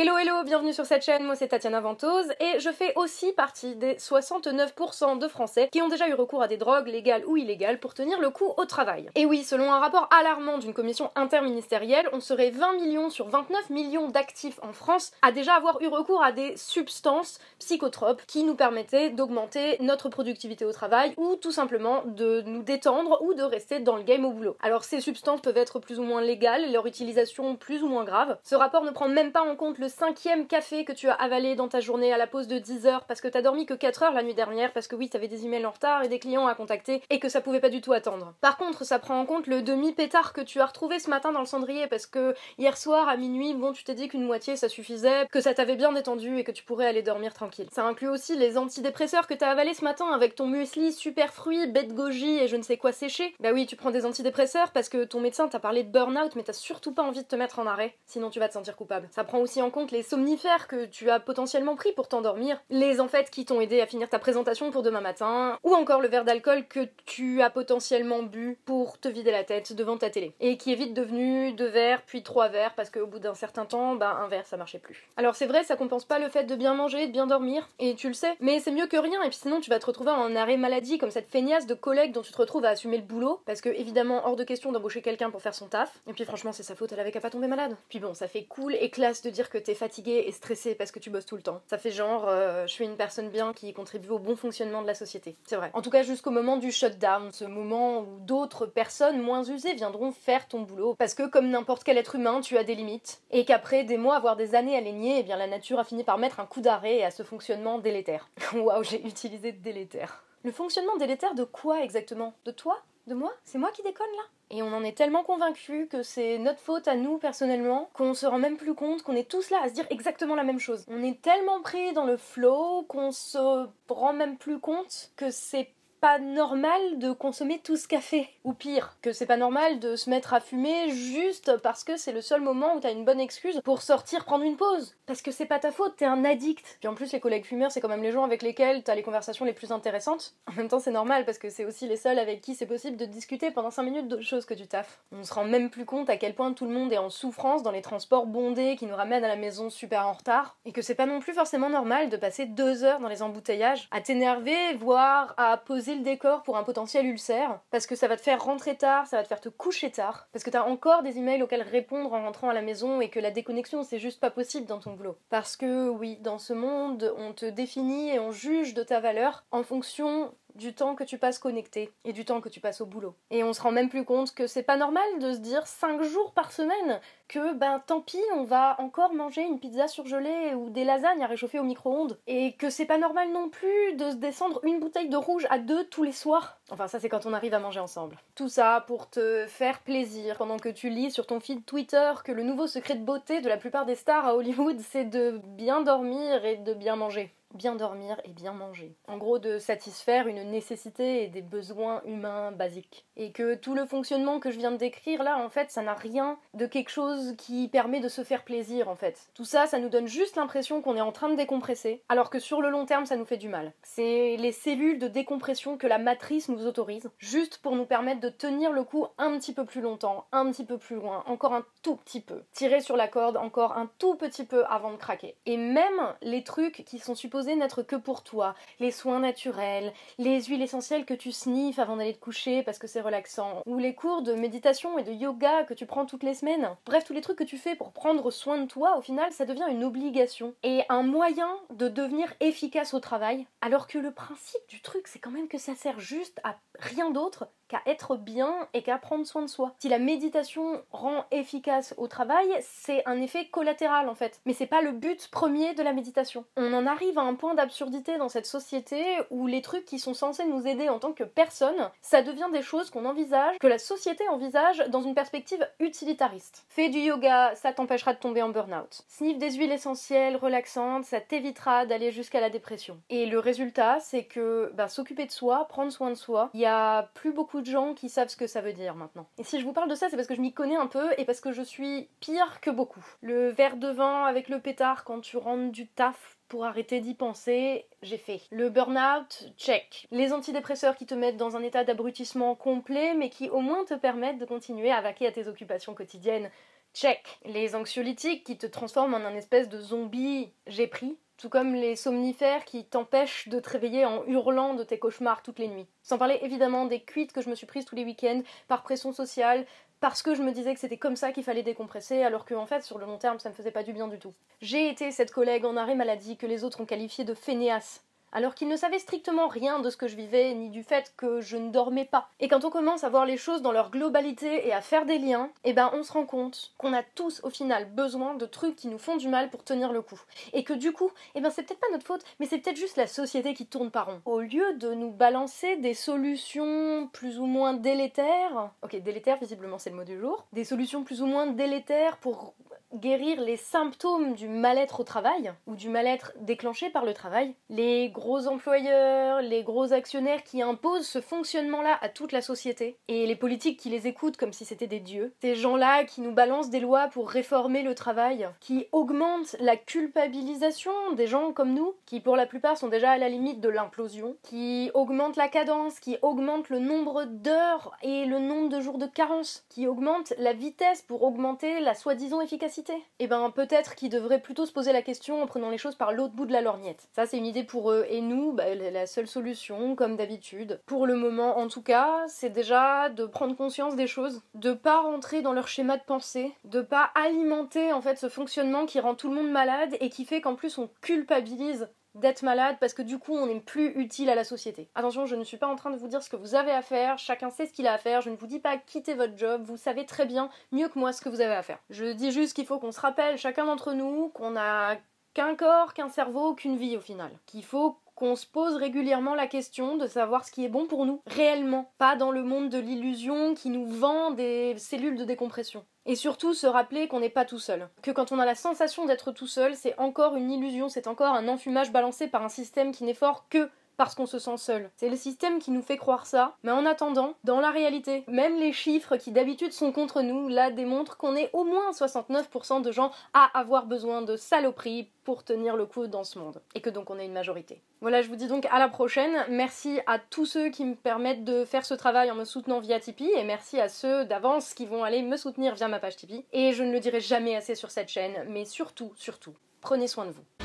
Hello hello, bienvenue sur cette chaîne, moi c'est Tatiana Ventose et je fais aussi partie des 69% de Français qui ont déjà eu recours à des drogues légales ou illégales pour tenir le coup au travail. Et oui, selon un rapport alarmant d'une commission interministérielle, on serait 20 millions sur 29 millions d'actifs en France à déjà avoir eu recours à des substances psychotropes qui nous permettaient d'augmenter notre productivité au travail ou tout simplement de nous détendre ou de rester dans le game au boulot. Alors ces substances peuvent être plus ou moins légales, leur utilisation plus ou moins grave. Ce rapport ne prend même pas en compte le cinquième café que tu as avalé dans ta journée à la pause de 10 heures parce que t'as dormi que 4 heures la nuit dernière parce que oui, t'avais des emails en retard et des clients à contacter et que ça pouvait pas du tout attendre. Par contre, ça prend en compte le demi-pétard que tu as retrouvé ce matin dans le cendrier parce que hier soir à minuit, bon, tu t'es dit qu'une moitié ça suffisait, que ça t'avait bien détendu et que tu pourrais aller dormir tranquille. Ça inclut aussi les antidépresseurs que t'as avalé ce matin avec ton muesli super fruit, bête goji et je ne sais quoi séché. Bah oui, tu prends des antidépresseurs parce que ton médecin t'a parlé de burn-out mais t'as surtout pas envie de te mettre en arrêt, sinon tu vas te sentir coupable. Ça prend aussi en compte les somnifères que tu as potentiellement pris pour t'endormir, les en fait qui t'ont aidé à finir ta présentation pour demain matin, ou encore le verre d'alcool que tu as potentiellement bu pour te vider la tête devant ta télé, et qui est vite devenu deux verres puis trois verres parce qu'au bout d'un certain temps, bah un verre ça marchait plus. Alors c'est vrai, ça compense pas le fait de bien manger, de bien dormir, et tu le sais, mais c'est mieux que rien, et puis sinon tu vas te retrouver en arrêt maladie comme cette feignasse de collègue dont tu te retrouves à assumer le boulot, parce que évidemment hors de question d'embaucher quelqu'un pour faire son taf, et puis franchement c'est sa faute, elle avait qu'à pas tomber malade. Puis bon, ça fait cool et classe de dire que t'es fatigué et stressé parce que tu bosses tout le temps. Ça fait genre, euh, je suis une personne bien qui contribue au bon fonctionnement de la société. C'est vrai. En tout cas, jusqu'au moment du shutdown, ce moment où d'autres personnes moins usées viendront faire ton boulot. Parce que, comme n'importe quel être humain, tu as des limites. Et qu'après des mois, voire des années à l'aigner, eh bien la nature a fini par mettre un coup d'arrêt à ce fonctionnement délétère. Waouh, j'ai utilisé délétère. Le fonctionnement délétère de quoi exactement? De toi? De moi? C'est moi qui déconne là? Et on en est tellement convaincus que c'est notre faute à nous personnellement qu'on se rend même plus compte qu'on est tous là à se dire exactement la même chose. On est tellement pris dans le flow qu'on se rend même plus compte que c'est pas normal de consommer tout ce café. Ou pire, que c'est pas normal de se mettre à fumer juste parce que c'est le seul moment où t'as une bonne excuse pour sortir prendre une pause. Parce que c'est pas ta faute, t'es un addict. Puis en plus, les collègues fumeurs, c'est quand même les gens avec lesquels t'as les conversations les plus intéressantes. En même temps, c'est normal parce que c'est aussi les seuls avec qui c'est possible de discuter pendant 5 minutes d'autres choses que du taf. On se rend même plus compte à quel point tout le monde est en souffrance dans les transports bondés qui nous ramènent à la maison super en retard. Et que c'est pas non plus forcément normal de passer 2 heures dans les embouteillages à t'énerver, voire à poser le décor pour un potentiel ulcère, parce que ça va te faire rentrer tard, ça va te faire te coucher tard, parce que t'as encore des emails auxquels répondre en rentrant à la maison et que la déconnexion c'est juste pas possible dans ton boulot. Parce que oui, dans ce monde, on te définit et on juge de ta valeur en fonction du temps que tu passes connecté et du temps que tu passes au boulot. Et on se rend même plus compte que c'est pas normal de se dire 5 jours par semaine que ben tant pis, on va encore manger une pizza surgelée ou des lasagnes à réchauffer au micro-ondes. Et que c'est pas normal non plus de se descendre une bouteille de rouge à deux tous les soirs. Enfin, ça c'est quand on arrive à manger ensemble. Tout ça pour te faire plaisir pendant que tu lis sur ton feed Twitter que le nouveau secret de beauté de la plupart des stars à Hollywood c'est de bien dormir et de bien manger bien dormir et bien manger. En gros, de satisfaire une nécessité et des besoins humains basiques. Et que tout le fonctionnement que je viens de décrire là, en fait, ça n'a rien de quelque chose qui permet de se faire plaisir, en fait. Tout ça, ça nous donne juste l'impression qu'on est en train de décompresser, alors que sur le long terme, ça nous fait du mal. C'est les cellules de décompression que la matrice nous autorise, juste pour nous permettre de tenir le coup un petit peu plus longtemps, un petit peu plus loin, encore un tout petit peu. Tirer sur la corde encore un tout petit peu avant de craquer. Et même les trucs qui sont supposés n'être que pour toi. Les soins naturels, les huiles essentielles que tu sniffes avant d'aller te coucher parce que c'est relaxant, ou les cours de méditation et de yoga que tu prends toutes les semaines. Bref, tous les trucs que tu fais pour prendre soin de toi, au final, ça devient une obligation et un moyen de devenir efficace au travail, alors que le principe du truc, c'est quand même que ça sert juste à rien d'autre qu'à être bien et qu'à prendre soin de soi. Si la méditation rend efficace au travail, c'est un effet collatéral en fait. Mais c'est pas le but premier de la méditation. On en arrive à un point d'absurdité dans cette société où les trucs qui sont censés nous aider en tant que personne, ça devient des choses qu'on envisage, que la société envisage dans une perspective utilitariste. Fais du yoga, ça t'empêchera de tomber en burn-out. Sniff des huiles essentielles relaxantes, ça t'évitera d'aller jusqu'à la dépression. Et le résultat, c'est que bah, s'occuper de soi, prendre soin de soi, il y a plus beaucoup de gens qui savent ce que ça veut dire maintenant. Et si je vous parle de ça, c'est parce que je m'y connais un peu et parce que je suis pire que beaucoup. Le verre de vin avec le pétard quand tu rentres du taf pour arrêter d'y penser, j'ai fait. Le burn-out, check. Les antidépresseurs qui te mettent dans un état d'abrutissement complet, mais qui au moins te permettent de continuer à vaquer à tes occupations quotidiennes, check. Les anxiolytiques qui te transforment en un espèce de zombie, j'ai pris. Tout comme les somnifères qui t'empêchent de te réveiller en hurlant de tes cauchemars toutes les nuits. Sans parler évidemment des cuites que je me suis prises tous les week-ends par pression sociale, parce que je me disais que c'était comme ça qu'il fallait décompresser, alors qu'en fait, sur le long terme, ça me faisait pas du bien du tout. J'ai été cette collègue en arrêt maladie que les autres ont qualifiée de fainéasse, alors qu'ils ne savaient strictement rien de ce que je vivais, ni du fait que je ne dormais pas. Et quand on commence à voir les choses dans leur globalité et à faire des liens, eh ben on se rend compte qu'on a tous au final besoin de trucs qui nous font du mal pour tenir le coup. Et que du coup, eh ben c'est peut-être pas notre faute, mais c'est peut-être juste la société qui tourne par rond. Au lieu de nous balancer des solutions plus ou moins délétères, ok délétères visiblement c'est le mot du jour, des solutions plus ou moins délétères pour guérir les symptômes du mal-être au travail ou du mal-être déclenché par le travail. Les gros employeurs, les gros actionnaires qui imposent ce fonctionnement-là à toute la société et les politiques qui les écoutent comme si c'était des dieux. Ces gens-là qui nous balancent des lois pour réformer le travail, qui augmentent la culpabilisation des gens comme nous, qui pour la plupart sont déjà à la limite de l'implosion, qui augmentent la cadence, qui augmentent le nombre d'heures et le nombre de jours de carence, qui augmentent la vitesse pour augmenter la soi-disant efficacité et Eh ben peut-être qu'ils devraient plutôt se poser la question en prenant les choses par l'autre bout de la lorgnette. Ça c'est une idée pour eux. Et nous, bah, la seule solution, comme d'habitude, pour le moment en tout cas, c'est déjà de prendre conscience des choses, de pas rentrer dans leur schéma de pensée, de pas alimenter en fait ce fonctionnement qui rend tout le monde malade et qui fait qu'en plus on culpabilise d'être malade parce que du coup on n'est plus utile à la société. Attention, je ne suis pas en train de vous dire ce que vous avez à faire, chacun sait ce qu'il a à faire, je ne vous dis pas quitter votre job, vous savez très bien, mieux que moi, ce que vous avez à faire. Je dis juste qu'il faut qu'on se rappelle, chacun d'entre nous, qu'on a qu'un corps, qu'un cerveau, qu'une vie au final. Qu'il faut qu'on se pose régulièrement la question de savoir ce qui est bon pour nous, réellement, pas dans le monde de l'illusion qui nous vend des cellules de décompression. Et surtout se rappeler qu'on n'est pas tout seul. Que quand on a la sensation d'être tout seul, c'est encore une illusion, c'est encore un enfumage balancé par un système qui n'est fort que parce qu'on se sent seul. C'est le système qui nous fait croire ça, mais en attendant, dans la réalité, même les chiffres qui d'habitude sont contre nous, là démontrent qu'on est au moins 69% de gens à avoir besoin de saloperies pour tenir le coup dans ce monde. Et que donc on est une majorité. Voilà, je vous dis donc à la prochaine. Merci à tous ceux qui me permettent de faire ce travail en me soutenant via Tipeee, et merci à ceux d'avance qui vont aller me soutenir via ma page Tipeee. Et je ne le dirai jamais assez sur cette chaîne, mais surtout, surtout, prenez soin de vous.